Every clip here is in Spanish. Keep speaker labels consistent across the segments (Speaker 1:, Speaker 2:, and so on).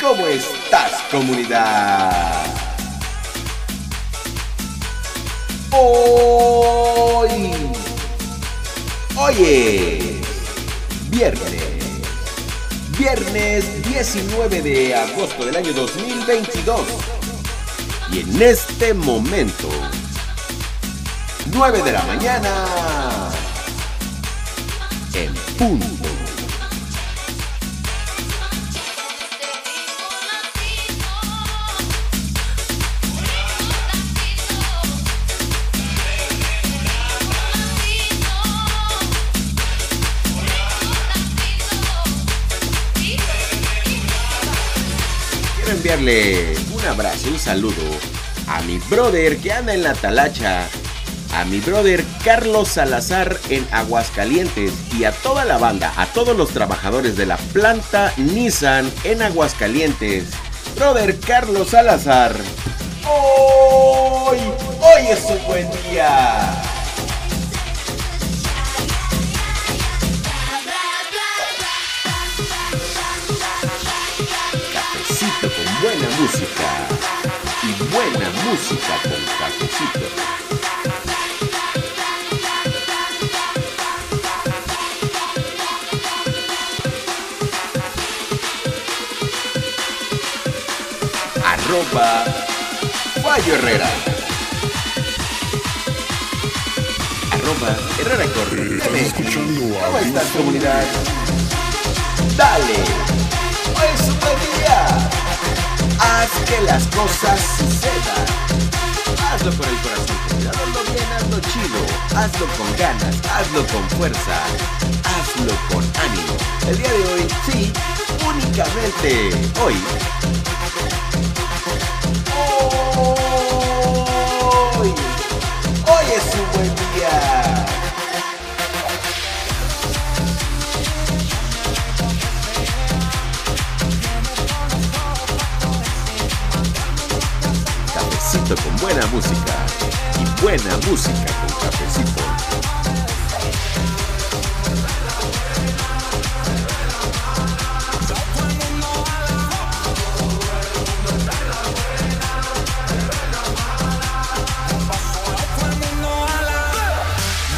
Speaker 1: ¿Cómo estás, comunidad? Hoy. Hoy viernes. Viernes 19 de agosto del año 2022. Y en este momento, 9 de la mañana, en punto. Un abrazo, un saludo a mi brother que anda en la talacha, a mi brother Carlos Salazar en Aguascalientes y a toda la banda, a todos los trabajadores de la planta Nissan en Aguascalientes. Brother Carlos Salazar, hoy, hoy es un buen día. Música y buena música con cafecito. Arroba Fallo Herrera. Arroba Herrera Corre. ¿Cómo estás comunidad? Dale. Hoy las cosas sucedan. Hazlo con el corazón. Hazlo bien, hazlo chido. Hazlo con ganas, hazlo con fuerza. Hazlo con ánimo. El día de hoy, sí, únicamente hoy. Hoy, hoy es un buen día. Buena música y buena música con cafecito.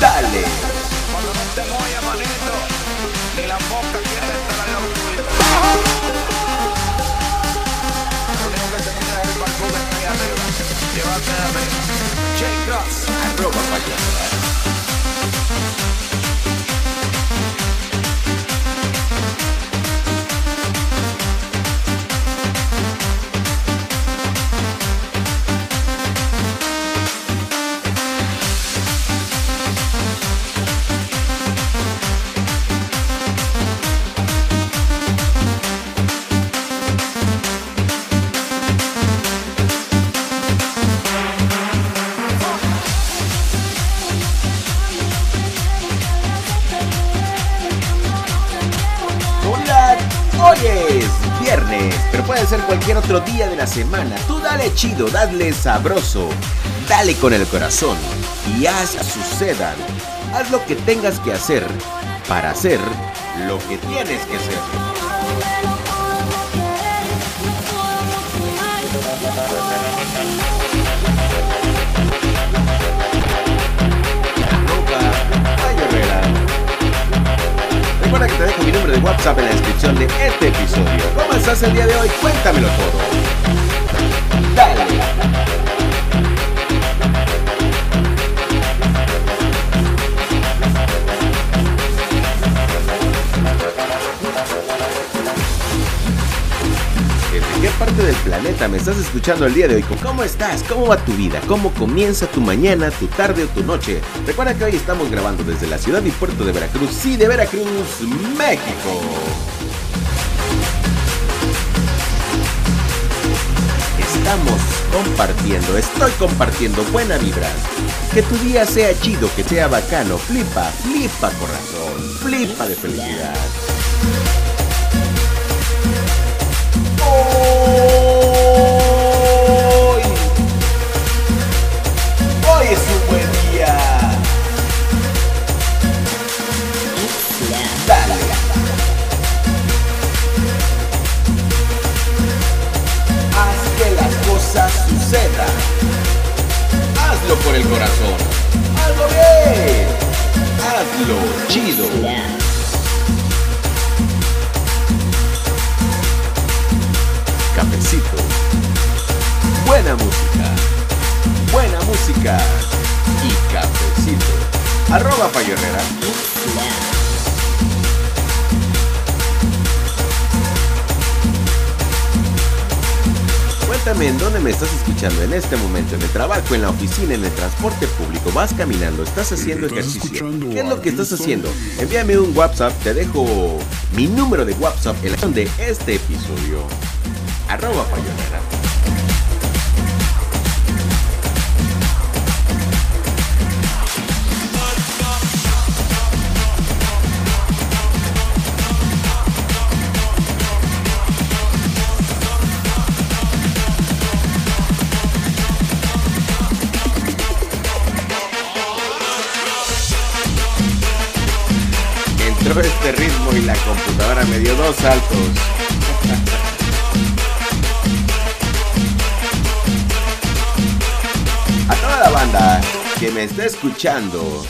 Speaker 1: Dale.
Speaker 2: Cuando no te mojes, manito, ni la J-Cross.
Speaker 1: Arroba Fallo Herrera. Es viernes, pero puede ser cualquier otro día de la semana. Tú dale chido, dale sabroso, dale con el corazón y haz sucedan. Haz lo que tengas que hacer para hacer lo que tienes que hacer. Recuerda que te dejo mi número de WhatsApp en la descripción de este episodio. ¿Cómo estás el día de hoy? Cuéntamelo todo. Dale. ¿Desde qué parte del planeta me estás escuchando el día de hoy? ¿Cómo estás? ¿Cómo va tu vida? ¿Cómo comienza tu mañana, tu tarde o tu noche? Recuerda que hoy estamos grabando desde la ciudad y puerto de Veracruz, sí, de Veracruz, México. Estamos compartiendo, estoy compartiendo buena vibra. Que tu día sea chido, que sea bacano. Flipa, flipa corazón, flipa de felicidad. Herrera. Cuéntame en dónde me estás escuchando en este momento, en el trabajo, en la oficina, en el transporte público, vas caminando, estás haciendo ejercicio. ¿Qué es lo que estás haciendo? Envíame un WhatsApp, te dejo mi número de WhatsApp en la de este episodio. Arroba Payonera. Entró este ritmo y la computadora me dio dos saltos. A toda la banda que me está escuchando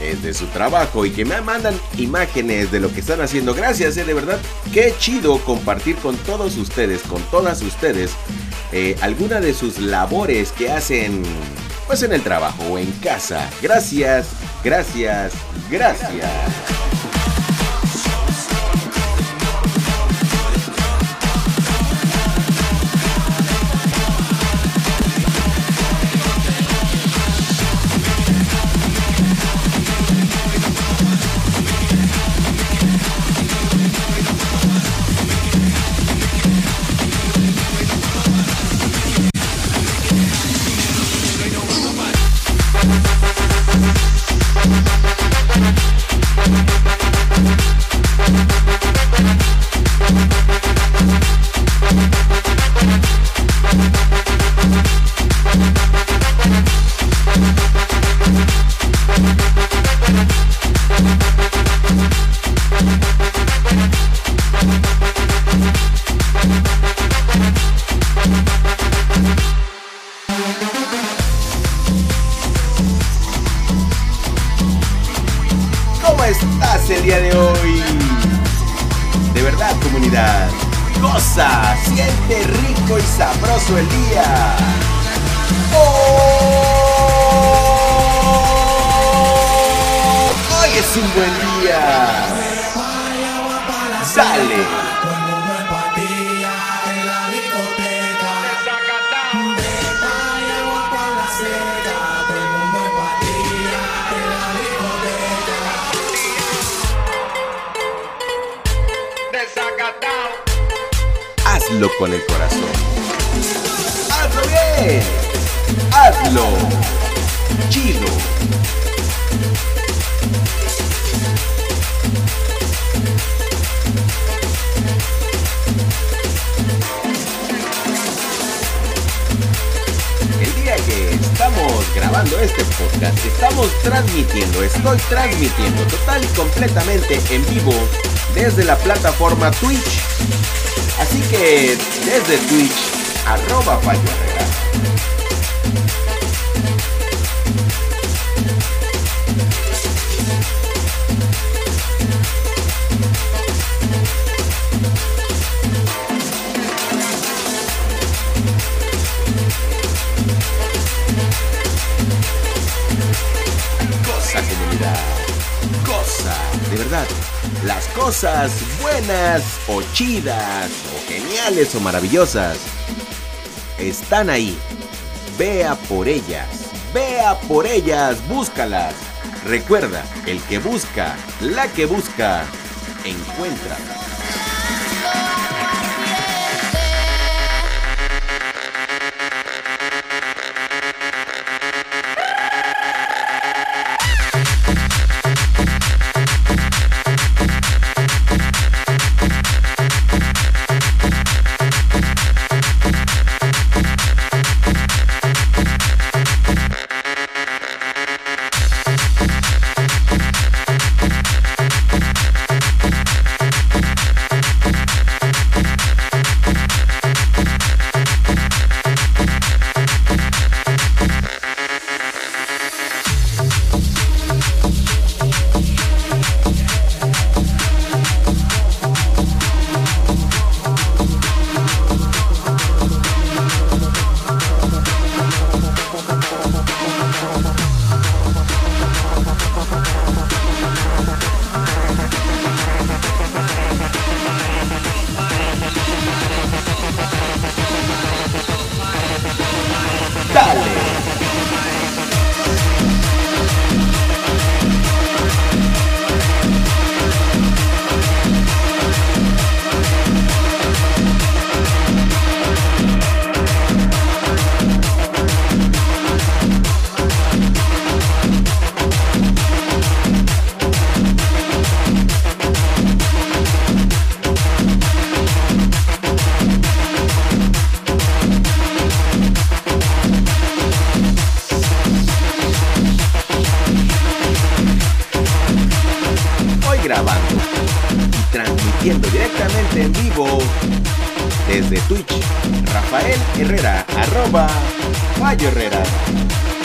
Speaker 1: desde su trabajo y que me mandan imágenes de lo que están haciendo. Gracias, eh, de verdad. Qué chido compartir con todos ustedes, con todas ustedes, eh, alguna de sus labores que hacen pues en el trabajo o en casa. Gracias, gracias, gracias. Un buen día. Sale. Hazlo con el corazón. Hazlo bien. Hazlo. Estamos transmitiendo, estoy transmitiendo total y completamente en vivo desde la plataforma Twitch. Así que desde Twitch, arroba Payo goza, de verdad, las cosas buenas o chidas o geniales o maravillosas están ahí. Vea por ellas, vea por ellas, búscalas. Recuerda, el que busca, la que busca, encuentra.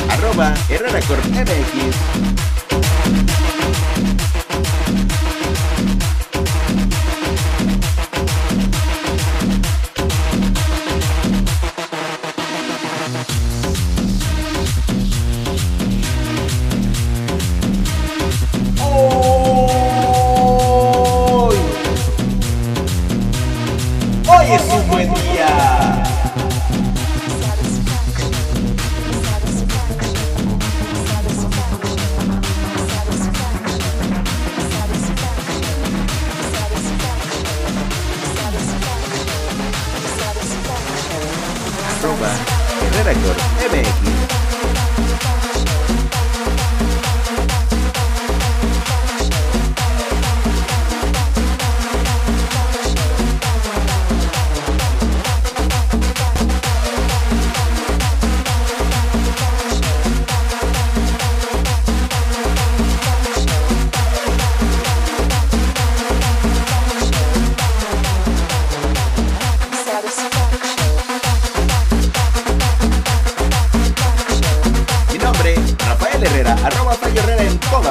Speaker 1: Arroba Herrera hoy es un buen día. Herrera Corp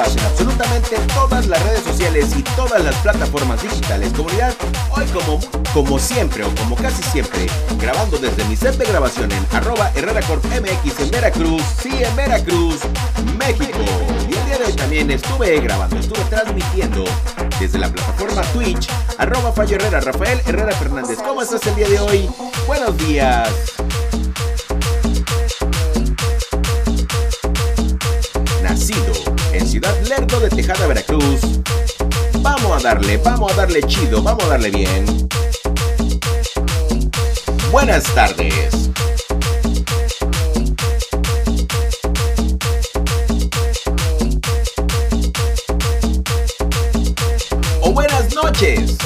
Speaker 1: en absolutamente todas las redes sociales y todas las plataformas digitales. Comunidad, hoy como, como siempre o como casi siempre, grabando desde mi set de grabación en arroba Herrera Corp MX en Veracruz, sí, en Veracruz, México. Y el día de hoy también estuve grabando, estuve transmitiendo desde la plataforma Twitch, arroba Fallo Herrera, Rafael Herrera Fernández. ¿Cómo estás el día de hoy? Buenos días. Lerdo de Tejada, Veracruz. Vamos a darle, vamos a darle chido, vamos a darle bien. Buenas tardes. O buenas noches.